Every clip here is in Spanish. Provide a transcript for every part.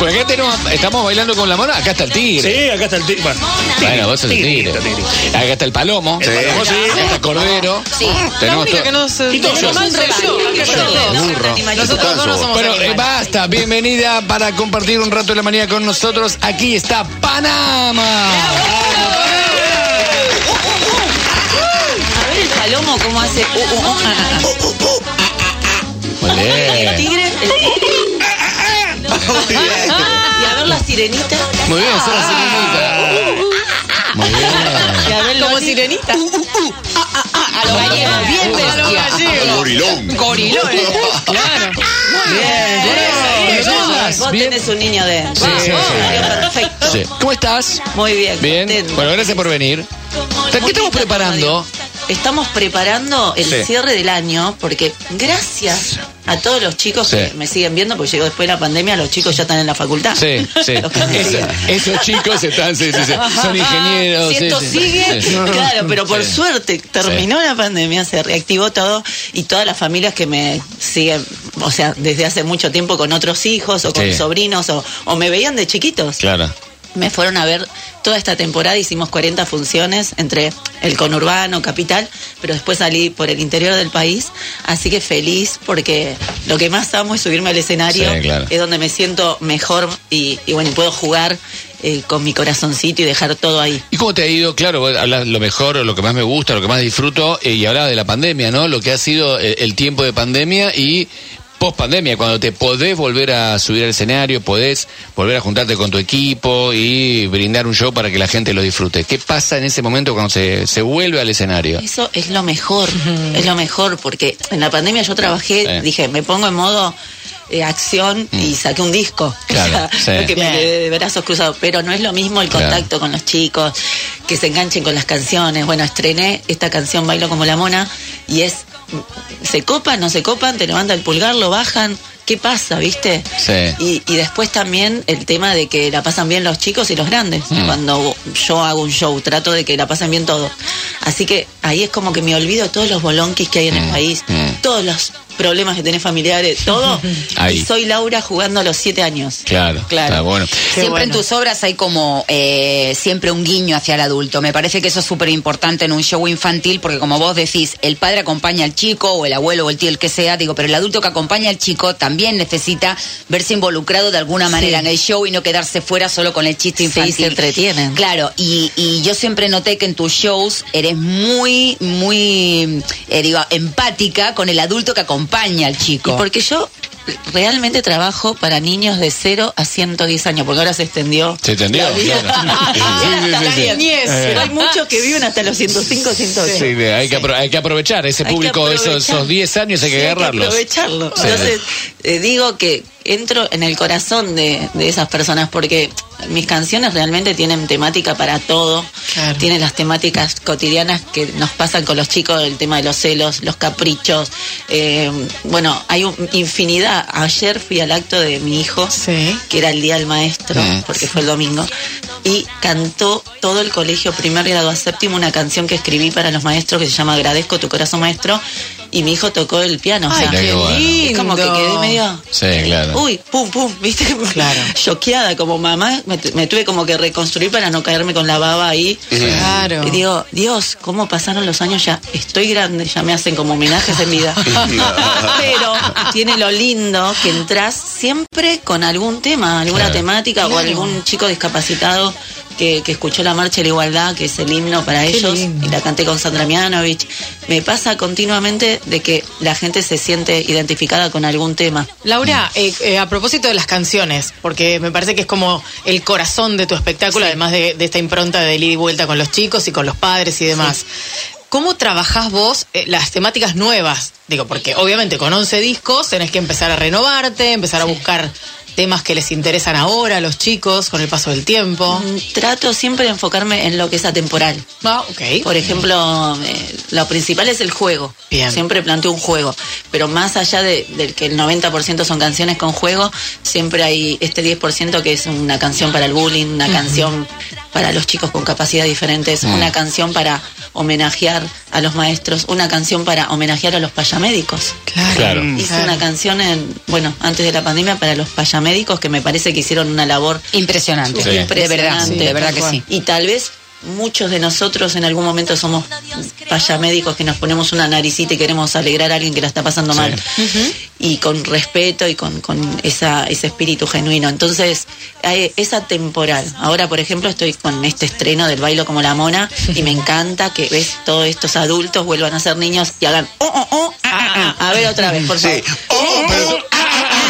Pues acá tenemos, estamos bailando con la mona, acá está el tigre. Sí, acá está el tigre. Bueno, Bueno, vos sos el tigre. Acá está el palomo. El palomo, sí. Acá está el cordero. Sí. Tenemos única to- que no se- Y todos burro. Nosotros no somos Bueno, eh, basta, bienvenida para compartir un rato de la mañana con nosotros. Aquí está Panamá. A ver el palomo cómo hace. uh, uh, uh, Muy. El tigre. Sirenita. Muy bien, sos la sirenita. Muy bien. Y a ver Como Loli. sirenita. A los gallegos. Bien A los bestia. gallegos. Gorilón. Gorilón. Claro. Bien. ¿Cómo Vos, Bien. tenés un niño de. Sí, sí, sí. Perfecto. Sí. ¿Cómo estás? Muy bien. Bien. Bueno, gracias por venir. ¿Qué estamos preparando? Estamos preparando el Sí. cierre del año porque gracias a todos los chicos Sí. que me siguen viendo, porque llegó después de la pandemia, los chicos ya están en la facultad. Sí, sí. Los que me Eso- siguen. esos chicos están, sí, sí, sí. Son ingenieros. Si esto sigue, claro, pero por suerte terminó la pandemia, se reactivó todo y todas las familias que me siguen, o sea, desde hace mucho tiempo con otros hijos o con sobrinos o, o me veían de chiquitos. Claro. Me fueron a ver toda esta temporada, hicimos 40 funciones entre el conurbano, capital, pero después salí por el interior del país, así que feliz porque lo que más amo es subirme al escenario, Sí, claro. es donde me siento mejor y, y bueno, puedo jugar eh, con mi corazoncito y dejar todo ahí. ¿Y cómo te ha ido? Claro, hablas lo mejor, lo que más me gusta, lo que más disfruto, eh, y hablaba de la pandemia, ¿no? Lo que ha sido el, el tiempo de pandemia y post pandemia, cuando te podés volver a subir al escenario, podés volver a juntarte con tu equipo y brindar un show para que la gente lo disfrute. ¿Qué pasa en ese momento cuando se, se vuelve al escenario? Eso es lo mejor, es lo mejor, porque en la pandemia yo trabajé, Sí. dije, me pongo en modo eh, acción y saqué un disco. Claro, O sea, sí. no que me de brazos cruzados, pero no es lo mismo el Claro. contacto con los chicos, que se enganchen con las canciones. Bueno, estrené esta canción Bailo como la mona y es, se copan, no se copan, te levanta el pulgar, lo bajan. ¿Qué pasa, viste? Sí. Y, y después también el tema de que la pasan bien los chicos y los grandes. Mm. Cuando yo hago un show, trato de que la pasen bien todos. Así que ahí es como que me olvido de todos los bolonquis que hay en el Mm, país, mm. todos los problemas que tenés familiares, todo. Ahí. Y soy Laura jugando a los siete años. Claro, Claro. está bueno. Siempre bueno. en tus obras hay como eh, siempre un guiño hacia el adulto. Me parece que eso es súper importante en un show infantil porque como vos decís, el padre acompaña al chico o el abuelo o el tío, el que sea, digo, pero el adulto que acompaña al chico también necesita verse involucrado de alguna manera en el show y no quedarse fuera solo con el chiste Sí, infantil. se entretienen. Claro, y, y yo siempre noté que en tus shows eres muy, muy, eh, digo, empática con el adulto que acompaña al Y chico. porque yo realmente trabajo para niños de 0 a 110 años, porque ahora se extendió. Se. Pero hay muchos que viven hasta los 105, 108. Sí, hay, que apro- hay que aprovechar ese Hay que público, esos, aprovechar. esos 10 años hay que Sí, agarrarlos. aprovecharlo. Sí. Entonces, eh, digo que entro en el corazón de, de esas personas porque mis canciones realmente tienen temática para todo. Claro. Tienen las temáticas cotidianas que nos pasan con los chicos, el tema de los celos, los caprichos. eh, bueno, hay un- infinidad. Ayer fui al acto de mi hijo, Sí. que era el Día del Maestro, porque fue el domingo, y cantó todo el colegio primer grado a séptimo una canción que escribí para los maestros que se llama Agradezco tu corazón maestro, y mi hijo tocó el piano. o Ay, sea, Mirá qué bueno. es como que quedé medio... Sí, claro. Uy, pum, pum, viste, Claro. choqueada como mamá, me tuve como que reconstruir para no caerme con la baba ahí. Claro. Y digo, Dios, ¿cómo pasaron los años ya? Estoy grande, ya me hacen como homenajes en vida. Pero tiene lo lindo que entras siempre con algún tema, alguna Claro. temática o algún chico discapacitado que, que escuchó la marcha de la igualdad, que es el himno para Qué ellos, lindo. y la canté con Sandra Mianovich. Me pasa continuamente de que la gente se siente identificada con algún tema. Laura, eh, eh, a propósito de las canciones, porque me parece que es como el corazón de tu espectáculo, además de, de esta impronta de ida y vuelta con los chicos y con los padres y demás. ¿Cómo trabajás vos eh, las temáticas nuevas? Digo, porque obviamente con 11 discos tenés que empezar a renovarte, empezar a buscar temas que les interesan ahora a los chicos con el paso del tiempo. Mm, Trato siempre de enfocarme en lo que es atemporal. Ah, ok. Por ejemplo, eh, lo principal es el juego. Bien. Siempre planteo un juego. Pero más allá de, del que el 90% son canciones con juego, siempre hay este 10% que es una canción para el bullying, una canción para los chicos con capacidad diferentes, Mm. una canción para homenajear a los maestros, una canción para homenajear a los payamédicos. Claro. Hice Claro. una canción en, bueno, antes de la pandemia para los payamédicos que me parece que hicieron una labor Impresionante. Sí. De verdad, impresionante. de verdad que sí. Y tal vez muchos de nosotros en algún momento somos payamédicos que nos ponemos una naricita y queremos alegrar a alguien que la está pasando mal. Y con respeto y con, con esa, ese espíritu genuino. Entonces, hay esa temporal. Ahora, por ejemplo, estoy con este estreno del bailo como la mona y me encanta que ves todos estos adultos vuelvan a ser niños y hagan oh, oh, oh, ah, ah, ah. a ver otra vez, por favor. Sí. Oh, pero-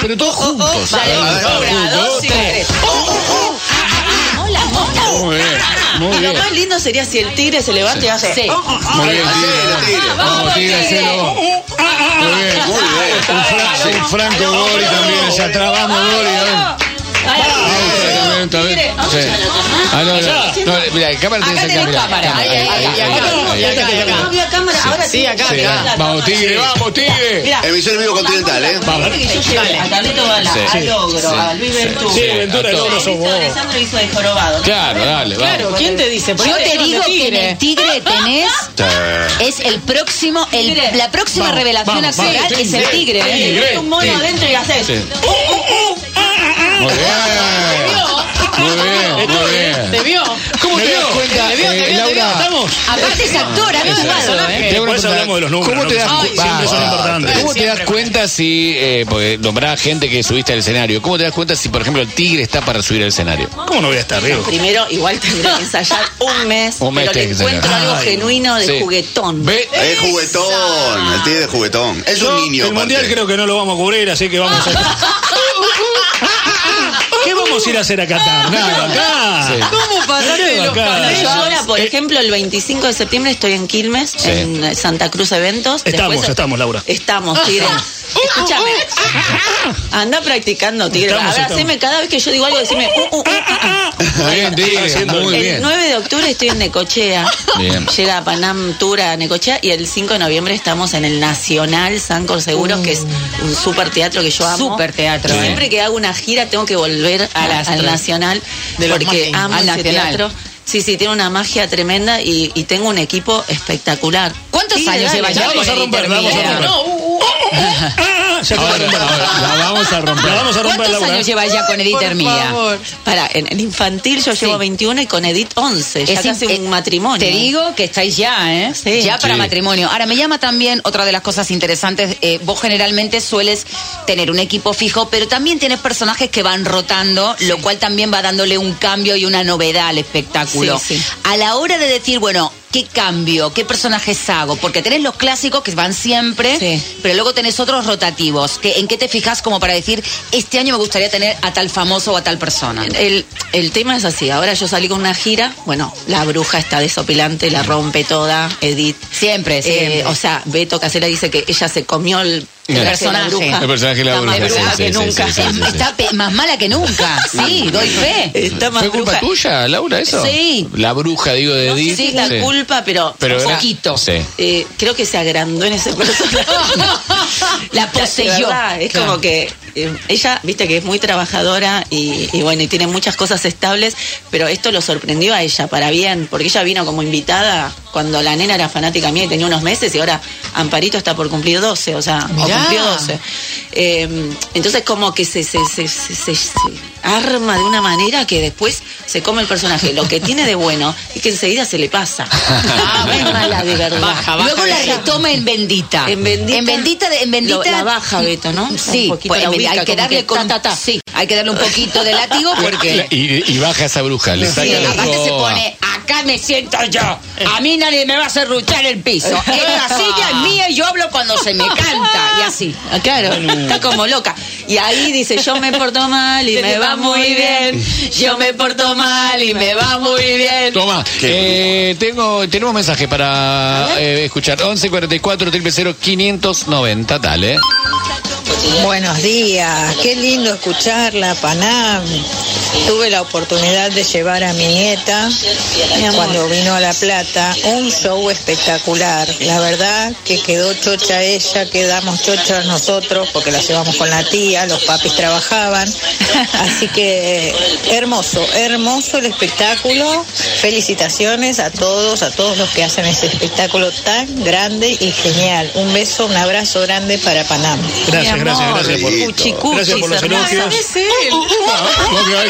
Pero todos juntos. Ah, una, dos, tres. Muy bien, muy Y lo bien. más lindo sería si el tigre se levanta y hace. Sí. Muy bien, Tigre. Vamos, tigre, hacelo. Muy bien. Muy bien. Un, Fra- un Franco Gori también allá atrás. Vamos, Gori. a ver. Está bien. Sí. Ah, no, no. No, mira, cámara Acá tenés cámara. Cámara, Ahí, ahí, acá. Sí, acá, acá. Vamos, tigre, vamos, tigre. Emisión en vivo continental, ¿eh? Vamos. a Carlito Bala, a Logro, a Luis Ventura. Sí, Ventura, logro sos vos. Alessandro hizo de jorobado. Claro, dale, vamos. Claro, ¿quién te dice? Yo te digo que en el tigre tenés es el próximo, la próxima revelación actoral es el tigre. ¿eh? Un mono adentro y haces. Sí. Muy bien. Muy bien, muy bien. ¿Te vio? ¿Cómo te das cuenta, ¿Te vio? ¿Te eh, vio? ¿Te vio? Aparte es actor, ha actuado, ¿eh? Te hago una Por eso pregunta. hablamos de los números, ¿Cómo ¿no? te das Ay, cuenta? Siempre son importantes. ¿Cómo te das Siempre. cuenta si, eh, porque nombrás gente que subiste al escenario, ¿cómo te das cuenta si, por ejemplo, el tigre está para subir al escenario? ¿Cómo no voy a estar, Diego? Primero, igual tendré que ensayar un mes, Un mes pero le tenés que encuentro ensayar. algo Ay. genuino de Sí. juguetón. Ve, Es juguetón, el tigre es juguetón. Es Yo, un niño. el mundial aparte. creo que no lo vamos a cubrir, así que vamos a. ¿Qué vamos a ir a hacer a Qatar? Nada, acá. Sí. ¿Cómo pasaste Qué los? Yo ahora, por ejemplo, el 25 de septiembre estoy en Quilmes, Sí. en eh, Santa Cruz Eventos. Estamos, estamos, Laura. Estamos, Tigre. Escúchame. Anda practicando, Tigre. A haceme cada vez que yo digo algo, decime. uh, uh, uh, uh, uh. muy bien, tigre, muy el bien. 9 de octubre estoy en Necochea. Bien. Llega Panam Tour a Necochea y el 5 de noviembre estamos en el Nacional Sancor Seguros, que es un super teatro que yo amo. Súper teatro, ¿eh? Siempre que hago una gira tengo que volver Al. Nacional De porque amo Al ese Nacional. teatro. Sí, sí, tiene una magia tremenda y, y tengo un equipo espectacular. ¿Cuántos Sí, años dale, lleva ya vamos a romper, vamos a Intermediate? romper. No, uh, uh, Ah, ya Ahora, ahora, la vamos a romper. La vamos a romper, ¿Cuántos Laura. años lleva ya con Edith por Hermida? favor. Para, en el infantil yo llevo Sí. 21 y con Edith 11. Ya Es casi un eh, matrimonio. Te digo que estáis ya, ¿eh? Sí. Ya para Sí. matrimonio. Ahora, me llama también otra de las cosas interesantes. eh, vos generalmente sueles tener un equipo fijo, pero también tienes personajes que van rotando, lo cual también va dándole un cambio y una novedad al espectáculo. Sí, sí. A la hora de decir, bueno, ¿qué cambio? ¿Qué personajes hago? Porque tenés los clásicos que van siempre, Sí. pero luego tenés otros rotativos. Que, ¿En qué te fijas como para decir, este año me gustaría tener a tal famoso o a tal persona? El, el tema es así, ahora yo salí con una gira, bueno, la bruja está desopilante, la rompe toda, Edith. Siempre, Eh, siempre. o sea, Beto Casela dice que ella se comió el, El personaje. bruja. El personaje de la Está más bruja, sí, bruja sí, que sí, nunca. sí, sí, sí. Está más mala que nunca. Sí, doy fe. Está más ¿Fue culpa bruja. tuya, Laura, eso? Sí. La bruja, digo, de Edith. es la Sí. culpa, pero, Pero Un era- poquito. Sí. eh, creo que se agrandó en ese personaje. La poseyó. es como que eh, ella, viste que es muy trabajadora y, y bueno, y tiene muchas cosas estables, pero esto lo sorprendió a ella para bien, porque ella vino como invitada cuando la nena era fanática mía y tenía unos meses y ahora Amparito está por cumplir 12, o sea, o cumplió 12. Eh, entonces como que se, se, se, se- se- se arma de una manera que después se come el personaje. Lo que tiene de bueno es que enseguida se le pasa. Ah, es mala de verdad. Baja, baja. Luego la retoma en bendita. En bendita, En bendita, de- en bendita. lo- la baja, Beto, ¿no? Sí, Un poquito pues, la hay que darle que con, ta, ta, ta. Sí, hay que darle un poquito de látigo porque. Y, y baja esa bruja, le saca Sí, la aparte se pone, acá me siento yo. A mí nadie me va a hacer ruchar el piso. Esta silla es mía y yo hablo cuando se me canta. Y así. Ah, claro, está como loca. Y ahí dice, yo me porto mal y me va muy bien. Yo me porto mal y me va muy bien. Toma, eh, tengo, tenemos mensaje para eh, escuchar. 11 44 000 590, dale. Buenos días, qué lindo escucharla, Panam. Tuve la oportunidad de llevar a mi nieta cuando vino a La Plata un show espectacular. La verdad que quedó chocha ella, quedamos chochas nosotros porque la llevamos con la tía, los papis trabajaban. Así que hermoso, hermoso el espectáculo. Felicitaciones a todos, a todos los que hacen ese espectáculo tan grande y genial. Un beso, un abrazo grande para Panam. Gracias, gracias, gracias por, gracias por los elogios.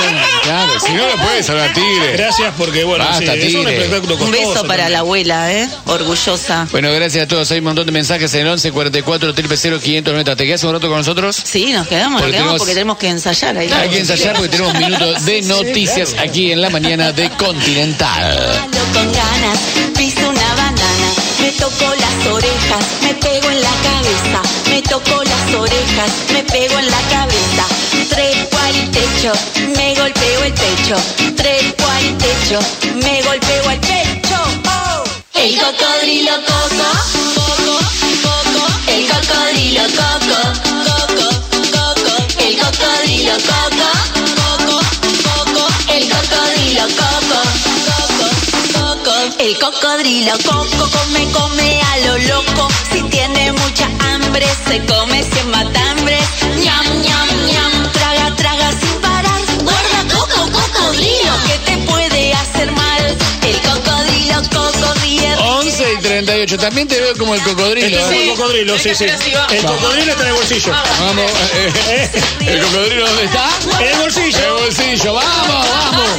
Es él. ¿Cómo que va con- Claro, si no lo puedes hablar tigre. Gracias porque, bueno, Basta, sí, es un Tigre. espectáculo Un costoso. beso para también. la abuela, ¿eh? Orgullosa. Bueno, gracias a todos. Hay un montón de mensajes en el 11 44 0 590. ¿Te quedas un rato con nosotros? Sí, nos quedamos, Porque nos quedamos tenemos- porque tenemos que ensayar ahí. Hay que ensayar porque tenemos un minuto de noticias aquí en la mañana de Continental. con ganas, piso una banana, me toco las orejas, me pego en la cabeza, me toco las orejas, me pego en la cabeza, me golpeo el pecho, trepo al techo, me golpeo el pecho. ¡Oh! El cocodrilo coco, coco, coco, el cocodrilo coco, coco, coco, el cocodrilo coco, coco, coco, el cocodrilo coco, coco, coco. El cocodrilo coco come, come a lo loco. Si tiene mucha hambre, se come cien matambres. Ñam, ñam, 38. También te veo como el cocodrilo. Estoy como ¿eh? el cocodrilo, sí, sí. El cocodrilo está en el bolsillo. Vamos. eh, eh, ¿El cocodrilo dónde está? En el En el bolsillo. bolsillo. Vamos, vamos.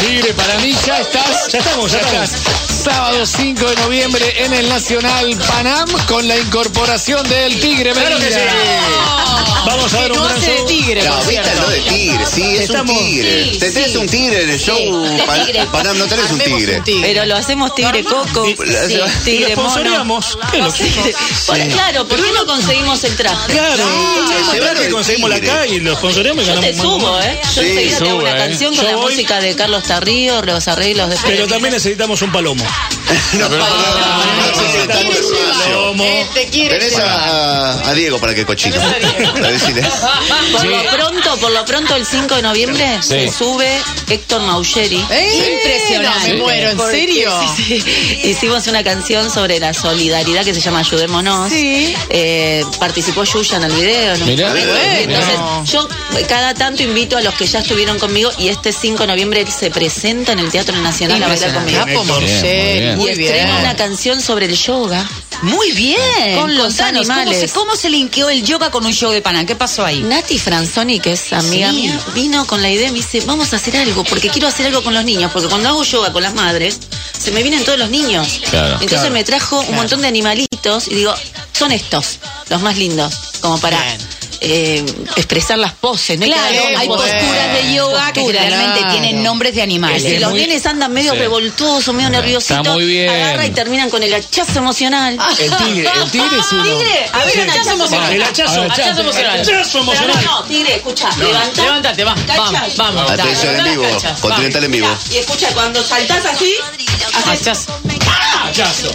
Tigre, para mí ya estás. Ya estamos, ya estamos. Sábado 5 de noviembre en el Nacional Panam con la incorporación del Tigre Claro que Medina. sí. Vamos a ver un no hace de tigre, No, viste lo de tigre, sí, es Estamos- un tigre. Sí, Te tenés sí. un tigre en el show. Panam, no tenés un tigre. un tigre. Pero lo hacemos tigre coco, tigre lo mono. sponsoreamos. ¿Qué lo- Bueno, Claro, ¿por qué no conseguimos el traje? Claro, que el conseguimos la acá y los sponsoreamos y Yo te ganamos subo. ¿eh? Yo enseguida te hago sube, una ¿eh? canción con la música de Carlos Tarrío, los arreglos de Pero también necesitamos un palomo. No, pero-. Eh, Tenés a, a Diego para que cochino. A decirle. Por lo pronto, por lo pronto el 5 de noviembre Sí. se sube Héctor Maugeri. Eh, Impresionante. no, me muero, ¿en Porque, serio? sí, sí. Hicimos una canción sobre la solidaridad que se llama Ayudémonos. Sí. Eh, participó Yuya en el video. ¿no? Mirá. Entonces, yo cada tanto invito a los que ya estuvieron conmigo y este 5 de noviembre él se presenta en el Teatro Nacional a bailar conmigo. Bien, bien, muy y bien. estrena una canción sobre el yoga. Muy bien. Con los Contanos, ¿cómo animales. se, ¿Cómo se linkeó el yoga con un show de Panam? ¿Qué pasó ahí? Nati Franzoni, que es amiga Sí. mía, vino con la idea y me dice, vamos a hacer algo, porque quiero hacer algo con los niños, porque cuando hago yoga con las madres, se me vienen todos los niños. Claro. Entonces Claro. me trajo un montón de animalitos y digo, son estos, los más lindos, como para Bien. Eh, expresar las poses. ¿no? Claro, hay posturas de yoga que Postura, generalmente claro. tienen nombres de animales. Si los muy- nenes andan medio Sí. revoltosos, medio nerviositos, Está muy bien. agarra y terminan con el hachazo emocional. El tigre, el tigre es uno. Tigre, a ver, Sí. un hachazo emocional. El hachazo. Ah, Hachazo emocional. Hachazo Pero emocional. no, no, tigre, escucha, levanta. Levántate, va, vamos, vamos. Atención en vivo. Continental en vivo. Y escucha, cuando saltás así, haces Hachazo. Hachazo.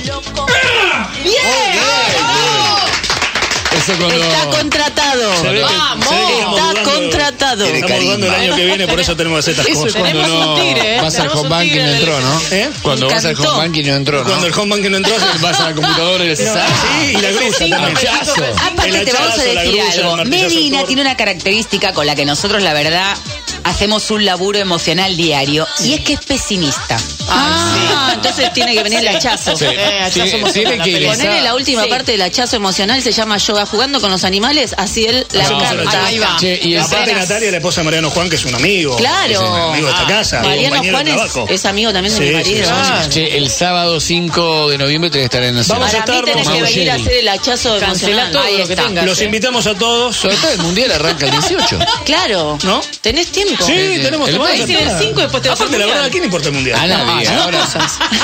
Eso cuando. Está contratado. Vamos. Está dudando- contratado. Estamos dudando el año que viene, por eso tenemos que hacer estas cosas. cuando no ¿eh? vas al home banking no entró, ¿no? ¿Eh? Cuando vas al home banking y no entró, ¿no? Cuando el home banking no entró, vas a la computadora y le decís, No, "Ah, sí, y la grulla también. hachazo". Aparte El te vamos a decir algo. Medina tiene una característica con la que nosotros, la verdad, hacemos un laburo emocional diario y es que es pesimista. Ah, entonces tiene que venir el hachazo. Sí. Eh, hachazo Tiene- emocional, tiene la que. Ponele la última Sí. parte del hachazo emocional, se llama yoga jugando con los animales, así él la Hacemos el canta. Ahí va. Che, y Aparte Natalia, la esposa de Mariano Juan, que es un amigo. Claro. Es un amigo de esta casa. Mariano Juan es, amigo también de Sí, mi marido. sí, Ah, Che, el sábado 5 de noviembre tenés que estar en Nacional. Vamos a Para mí estar, tenés que venir a hacer el hachazo emocional. todo Ahí lo que está. tengas. Los ¿eh? invitamos a todos. Sobre todo el mundial arranca el 18. Claro. ¿No? ¿Tenés tiempo? Sí, tenemos estar. el cinco y después te vas Aparte, la verdad, ¿a quién importa el mundial? A nadie. no, Ahora,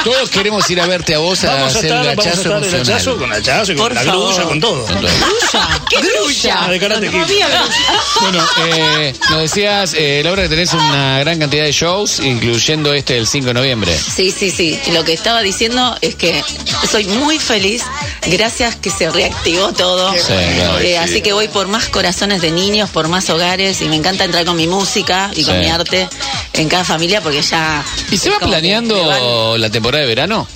todos queremos ir a verte a vos a Vamos a hacer estar, el vamos a estar el hachazo, con hachazo con Por la favor. grulla, con todo. ¿Qué grulla? Ah, de Karate Kid. Bueno, eh, nos decías, eh, Laura, que tenés una gran cantidad de shows, incluyendo este el 5 de noviembre. Sí, sí, sí. Lo que estaba diciendo es que soy muy feliz gracias que se reactivó todo. Sí, claro. Eh, así que voy por más corazones de niños, por más hogares y me encanta entrar con mi música y con mi arte en cada familia porque ya... ¿Y se va van- planeando la temporada de verano?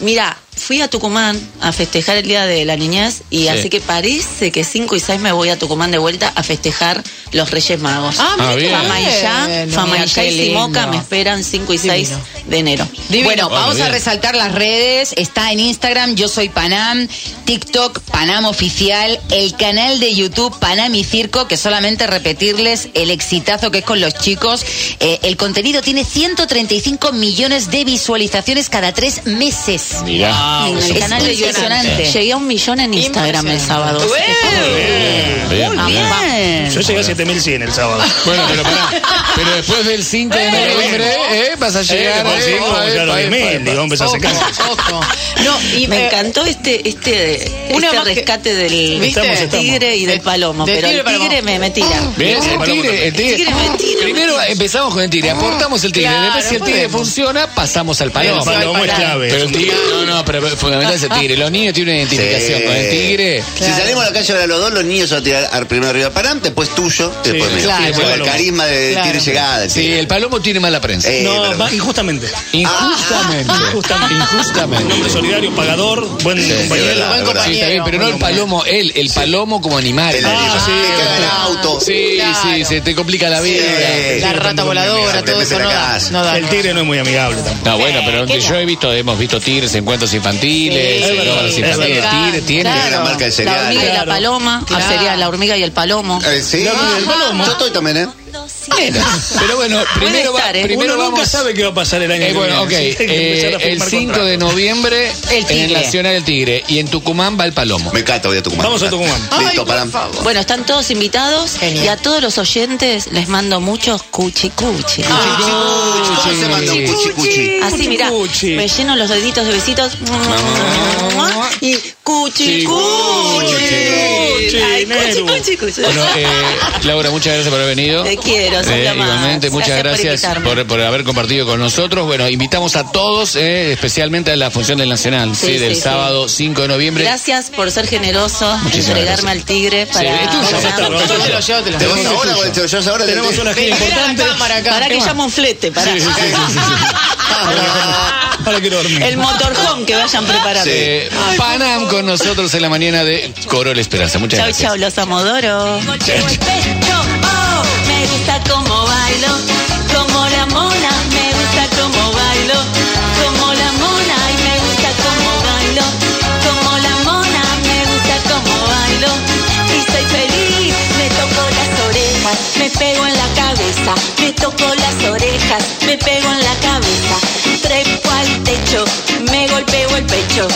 Mira, fui a Tucumán a festejar el Día de la Niñez y Sí. así que parece que 5 y 6 me voy a Tucumán de vuelta a festejar los Reyes Magos. Ah, Ah, bien. Famayá, Famayá y Simoca me esperan 5 y 6 Divino. de enero. Divino. Bueno, vamos bien. a resaltar las redes. Está en Instagram, yo soy Panam, TikTok, Panam Oficial, el canal de YouTube Panam y Circo, que solamente repetirles el exitazo que es con los chicos. Eh, el contenido tiene 135 millones de visualizaciones cada tres meses. Mira. En el es canal de YouTube impresionante. llegué a un millón en Instagram el sábado. Bien, Muy bien. bien. Yo llegué a 7100 el sábado. Bueno, pero pará. Pero después del 5 de noviembre, ¿eh? Vas a llegar. eh, llegar a 10.000, digo, empezar a Ojo, secar. ojo. No, y Me eh, encantó este este, este rescate del tigre y del De- palomo, de pero tigre el tigre me, me tira. ¿Ves? El tigre, el tigre. El tigre me tira, Primero empezamos con el tigre, aportamos el tigre. Claro, Después, si el tigre funciona, pasamos al El palomo. palomo es clave. Pero el tigre, no, no, pero fundamental es el tigre. Los niños tienen una identificación Sí. con el tigre. Si salimos a la calle ahora los dos, los niños se van a tirar al primero arriba Panam, después tuyo, y después Sí, mío. claro. Por el carisma de Claro. tire llegada. Sí, el palomo tiene mala prensa. Eh, No, va- injustamente. Injustamente. Injustamente. Injustamente. Hombre solidario, pagador, buen es compañero. verdad, Buen. Sí, está bien, pero no el palomo, él, el palomo como animal. El animal. Ah, sí, claro. auto. Sí, Claro. sí, se te complica la vida. Sí. la rata voladora, todo eso no da. El tigre no es muy amigable tampoco. No, bueno, pero ¿qué yo he visto, hemos visto tigres, encuentros infantiles, Sí, eh, infantiles, tiene. Una marca de La cereal. hormiga y la paloma, Claro. ah, sería la hormiga y el palomo. Eh, sí. La hormiga y el palomo. Yo estoy también, ¿eh? Pero bueno, primero, va- estar, ¿eh? primero Uno nunca sabe qué va a pasar el año Eh, que bueno, viene. Sí, que a eh, el firmar 5 de noviembre El en el. Nacional el Tigre y en Tucumán va el Palomo. Me encanta, voy a Tucumán. Vamos a Tucumán. Listo, Panam. Bueno, están todos invitados Genial. y a todos los oyentes les mando muchos cuchi cuchi. ¿Cómo se manda un cuchi cuchi? Así, mira, Cuchi. me lleno los deditos de besitos. Y cuchi Cuchi, cuchi. cuchi, eh, Laura, muchas gracias por haber venido. Quiero, sos Eh, más. igualmente, muchas Gracias gracias, por por, haber compartido con nosotros. Bueno, invitamos a todos, eh, especialmente a la función del Nacional, sí, Sí, del sí, sí. sábado 5 de noviembre. Gracias por ser generoso, Muchísimas entregarme gracias. al tigre para. Te lo llevo, te lo ¿Te llevo. vas ahora? Tenemos una gira importante. Para que llamo un flete, para. Quiero dormir. El motorhome que vayan preparando. Panam con nosotros en la mañana de Coro La Esperanza. Muchas Chau, gracias. chau, los amodoro. Me gusta como bailo, como la mona, me gusta como bailo, como la mona y me gusta como bailo, como la mona, me gusta como bailo. Y soy feliz, me toco las orejas, me pego en la cabeza, me toco las orejas, me pego en la cabeza, trepo al techo, me golpeo el pecho,